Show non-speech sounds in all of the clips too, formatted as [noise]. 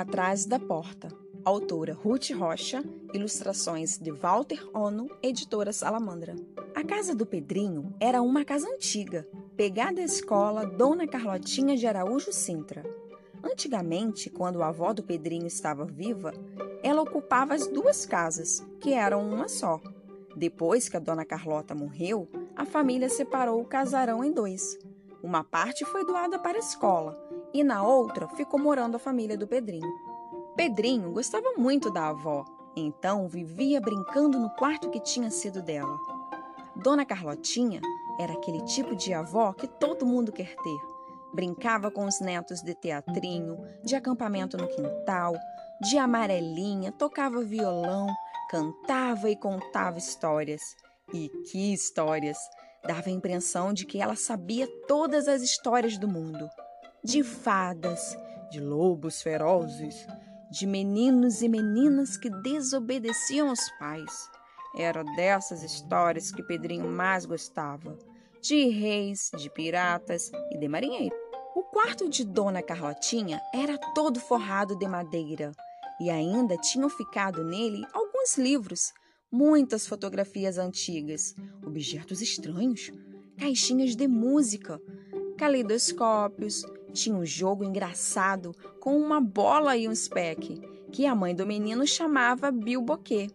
Atrás da Porta. Autora Ruth Rocha, ilustrações de Walter Ono, editora Salamandra. A casa do Pedrinho era uma casa antiga, pegada à escola Dona Carlotinha de Araújo Sintra. Antigamente, quando a avó do Pedrinho estava viva, ela ocupava as duas casas, que eram uma só. Depois que a Dona Carlota morreu, a família separou o casarão em dois. Uma parte foi doada para a escola e na outra ficou morando a família do Pedrinho. Pedrinho gostava muito da avó, então vivia brincando no quarto que tinha sido dela. Dona Carlotinha era aquele tipo de avó que todo mundo quer ter. Brincava com os netos de teatrinho, de acampamento no quintal, de amarelinha, tocava violão, cantava e contava histórias. E que histórias! Dava a impressão de que ela sabia todas as histórias do mundo: de fadas, de lobos ferozes, de meninos e meninas que desobedeciam aos pais. Era dessas histórias que Pedrinho mais gostava: de reis, de piratas e de marinheiro. O quarto de Dona Carlotinha era todo forrado de madeira e ainda tinham ficado nele alguns livros muitas fotografias antigas, objetos estranhos, caixinhas de música, caleidoscópios, tinha um jogo engraçado com uma bola e um speck, que a mãe do menino chamava bilboquê.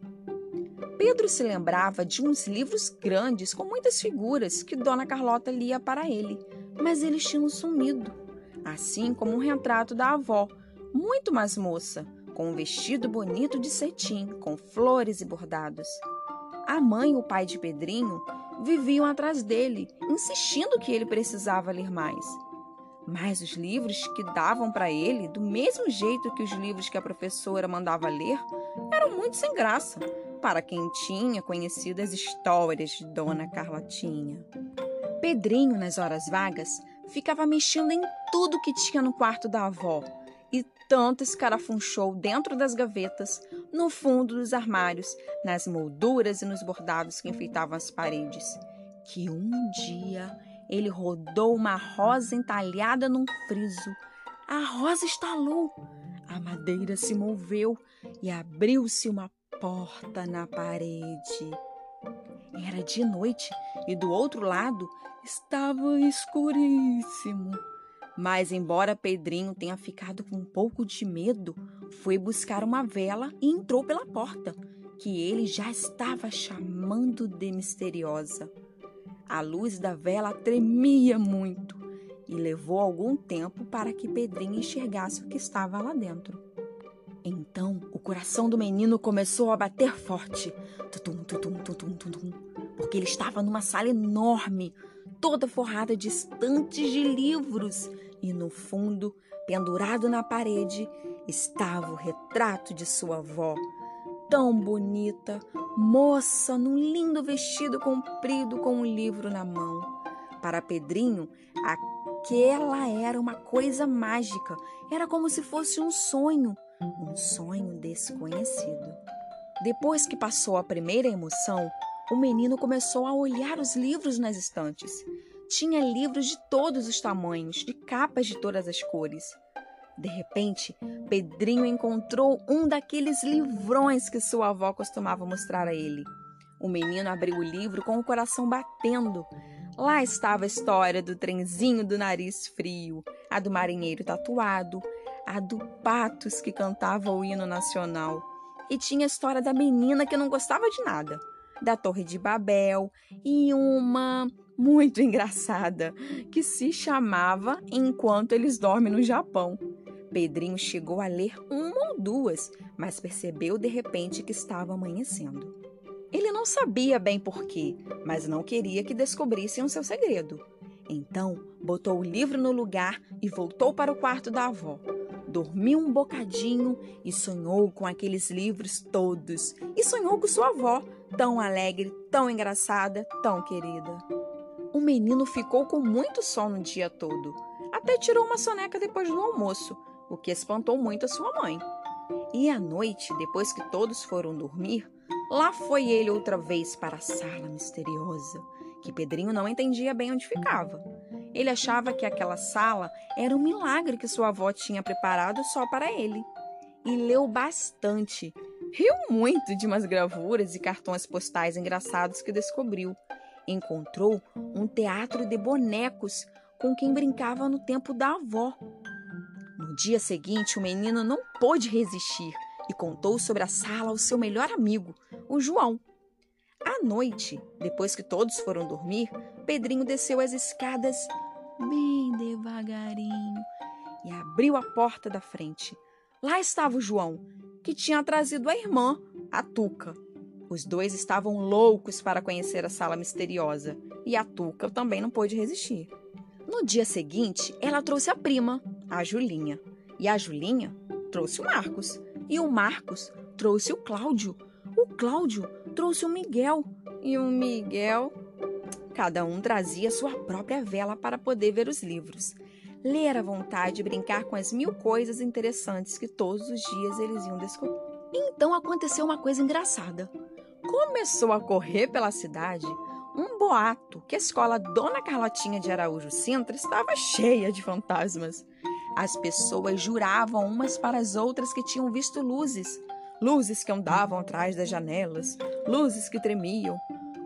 Pedro se lembrava de uns livros grandes com muitas figuras que Dona Carlota lia para ele, mas eles tinham sumido, assim como um retrato da avó, muito mais moça, com um vestido bonito de cetim, com flores e bordados. A mãe e o pai de Pedrinho viviam atrás dele, insistindo que ele precisava ler mais. Mas os livros que davam para ele, do mesmo jeito que os livros que a professora mandava ler, eram muito sem graça para quem tinha conhecido as histórias de Dona Carlotinha. Pedrinho, nas horas vagas, ficava mexendo em tudo que tinha no quarto da avó e tanto escarafunchou dentro das gavetas, no fundo dos armários, nas molduras e nos bordados que enfeitavam as paredes, que um dia ele rodou uma rosa entalhada num friso. A rosa estalou, a madeira se moveu e abriu-se uma porta na parede. Era de noite e do outro lado estava escuríssimo. Mas, embora Pedrinho tenha ficado com um pouco de medo, foi buscar uma vela e entrou pela porta, que ele já estava chamando de misteriosa. A luz da vela tremia muito e levou algum tempo para que Pedrinho enxergasse o que estava lá dentro. Então o coração do menino começou a bater forte, tutum, tutum, tutum, tutum, porque ele estava numa sala enorme, toda forrada de estantes de livros, e no fundo, pendurado na parede, estava o retrato de sua avó, tão bonita, moça, num lindo vestido comprido com um livro na mão. Para Pedrinho, aquela era uma coisa mágica, era como se fosse um sonho, um sonho desconhecido. Depois que passou a primeira emoção, o menino começou a olhar os livros nas estantes. Tinha livros de todos os tamanhos, de capas de todas as cores. De repente, Pedrinho encontrou um daqueles livrões que sua avó costumava mostrar a ele. O menino abriu o livro com o coração batendo. Lá estava a história do trenzinho do nariz frio, a do marinheiro tatuado, a do Patos que cantava o hino nacional. E tinha a história da menina que não gostava de nada da Torre de Babel e uma muito [laughs] engraçada que se chamava Enquanto Eles Dormem no Japão. Pedrinho chegou a ler uma ou duas, mas percebeu de repente que estava amanhecendo. Ele não sabia bem porquê, mas não queria que descobrissem o seu segredo. Então, botou o livro no lugar e voltou para o quarto da avó. Dormiu um bocadinho e sonhou com aqueles livros todos. E sonhou com sua avó, tão alegre, tão engraçada, tão querida. O menino ficou com muito sono o dia todo. Até tirou uma soneca depois do almoço, o que espantou muito a sua mãe. E à noite, depois que todos foram dormir, lá foi ele outra vez para a sala misteriosa, que Pedrinho não entendia bem onde ficava. Ele achava que aquela sala era um milagre que sua avó tinha preparado só para ele. e leu bastante. Riu muito de umas gravuras e cartões postais engraçados que descobriu. Encontrou um teatro de bonecos com quem brincava no tempo da avó. No dia seguinte, o menino não pôde resistir e contou sobre a sala ao seu melhor amigo, o João. À noite, depois que todos foram dormir, Pedrinho desceu as escadas bem devagarinho e abriu a porta da frente. Lá estava o João, que tinha trazido a irmã, a Tuca. Os dois estavam loucos para conhecer a sala misteriosa e a Tuca também não pôde resistir. No dia seguinte, ela trouxe a prima, a Julinha, e a Julinha trouxe o Marcos, e o Marcos trouxe o Cláudio. O Cláudio trouxe o Miguel, e o Miguel. Cada um trazia sua própria vela para poder ver os livros ler à vontade e brincar com as mil coisas interessantes que todos os dias eles iam descobrir. Então aconteceu uma coisa engraçada. Começou a correr pela cidade um boato que a escola Dona Carlotinha de Araújo Sintra estava cheia de fantasmas. As pessoas juravam umas para as outras que tinham visto luzes, luzes que andavam atrás das janelas, luzes que tremiam.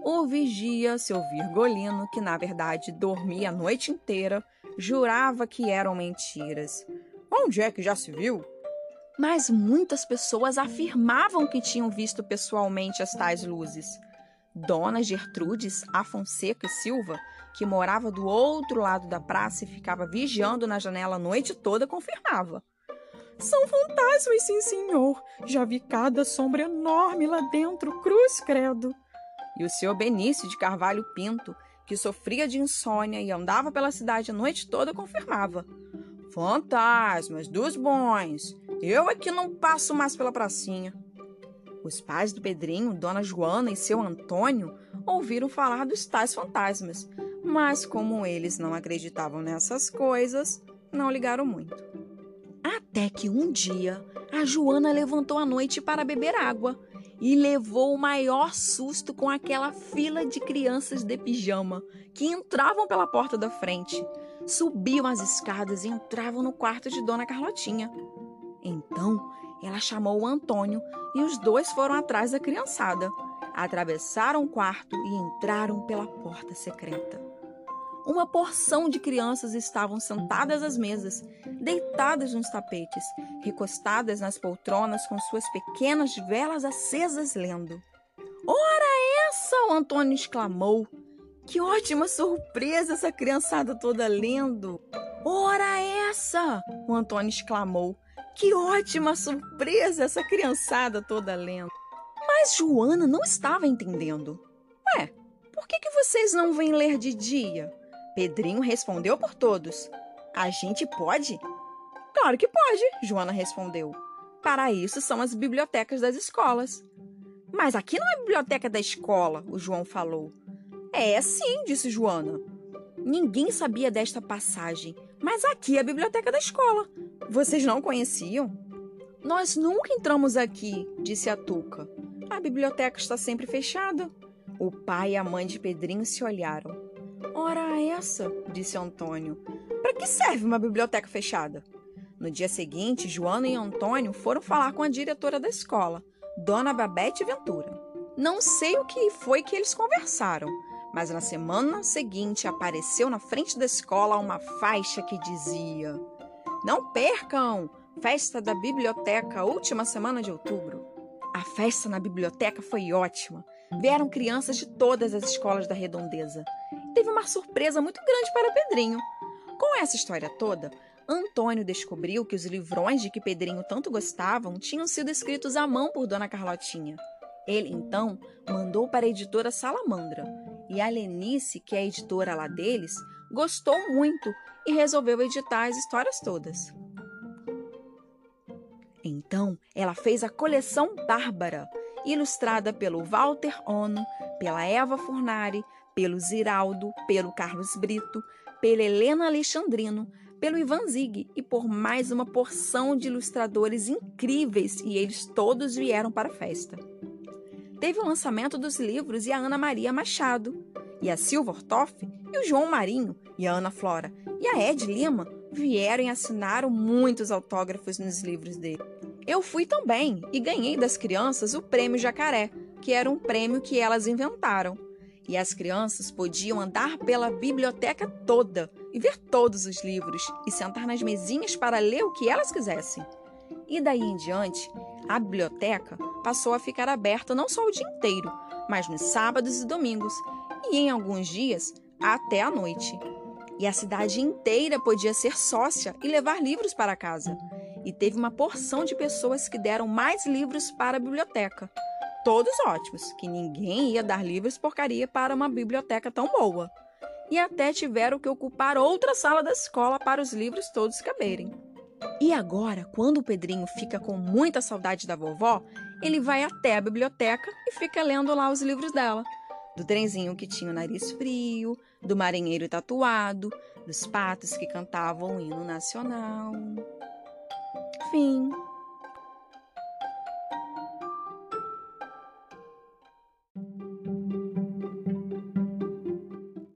O vigia, seu virgolino, que na verdade dormia a noite inteira, jurava que eram mentiras. Onde é que já se viu? Mas muitas pessoas afirmavam que tinham visto pessoalmente as tais luzes. Dona Gertrudes Afonseca e Silva, que morava do outro lado da praça e ficava vigiando na janela a noite toda, confirmava. São fantasmas, sim, senhor. Já vi cada sombra enorme lá dentro, cruz credo. E o senhor Benício de Carvalho Pinto, que sofria de insônia e andava pela cidade a noite toda, confirmava: Fantasmas dos bons! Eu é que não passo mais pela pracinha. Os pais do Pedrinho, Dona Joana e seu Antônio, ouviram falar dos tais fantasmas, mas como eles não acreditavam nessas coisas, não ligaram muito. Até que um dia a Joana levantou à noite para beber água e levou o maior susto com aquela fila de crianças de pijama que entravam pela porta da frente, subiam as escadas e entravam no quarto de Dona Carlotinha. Então ela chamou o Antônio e os dois foram atrás da criançada. Atravessaram o quarto e entraram pela porta secreta. Uma porção de crianças estavam sentadas às mesas, deitadas nos tapetes, recostadas nas poltronas com suas pequenas velas acesas lendo. Ora essa! o Antônio exclamou. Que ótima surpresa essa criançada toda lendo! Ora essa! o Antônio exclamou. Que ótima surpresa essa criançada toda lendo! Mas Joana não estava entendendo. Ué, por que, que vocês não vêm ler de dia? Pedrinho respondeu por todos. A gente pode? Claro que pode, Joana respondeu. Para isso são as bibliotecas das escolas. Mas aqui não é biblioteca da escola, o João falou. É sim, disse Joana. Ninguém sabia desta passagem, mas aqui é a biblioteca da escola. Vocês não conheciam? Nós nunca entramos aqui, disse a Tuca. A biblioteca está sempre fechada. O pai e a mãe de Pedrinho se olharam. Ora essa, disse Antônio. Para que serve uma biblioteca fechada? No dia seguinte, Joana e Antônio foram falar com a diretora da escola, Dona Babete Ventura. Não sei o que foi que eles conversaram, mas na semana seguinte apareceu na frente da escola uma faixa que dizia: Não percam! Festa da Biblioteca, última semana de outubro. A festa na biblioteca foi ótima. Vieram crianças de todas as escolas da redondeza teve uma surpresa muito grande para Pedrinho. Com essa história toda, Antônio descobriu que os livrões de que Pedrinho tanto gostavam tinham sido escritos à mão por Dona Carlotinha. Ele, então, mandou para a editora Salamandra. E a Lenice, que é editora lá deles, gostou muito e resolveu editar as histórias todas. Então, ela fez a coleção Bárbara, ilustrada pelo Walter Ono, pela Eva Furnari, pelo Ziraldo, pelo Carlos Brito, pela Helena Alexandrino, pelo Ivan Zig e por mais uma porção de ilustradores incríveis e eles todos vieram para a festa. Teve o lançamento dos livros e a Ana Maria Machado, e a Silva Ortoff, e o João Marinho, e a Ana Flora, e a Ed Lima vieram e assinaram muitos autógrafos nos livros dele. Eu fui também e ganhei das crianças o prêmio Jacaré, que era um prêmio que elas inventaram. E as crianças podiam andar pela biblioteca toda e ver todos os livros e sentar nas mesinhas para ler o que elas quisessem. E daí em diante, a biblioteca passou a ficar aberta não só o dia inteiro, mas nos sábados e domingos, e em alguns dias até a noite. E a cidade inteira podia ser sócia e levar livros para casa. E teve uma porção de pessoas que deram mais livros para a biblioteca. Todos ótimos, que ninguém ia dar livros porcaria para uma biblioteca tão boa. E até tiveram que ocupar outra sala da escola para os livros todos caberem. E agora, quando o Pedrinho fica com muita saudade da vovó, ele vai até a biblioteca e fica lendo lá os livros dela. Do trenzinho que tinha o nariz frio, do marinheiro tatuado, dos patos que cantavam o hino nacional. Fim.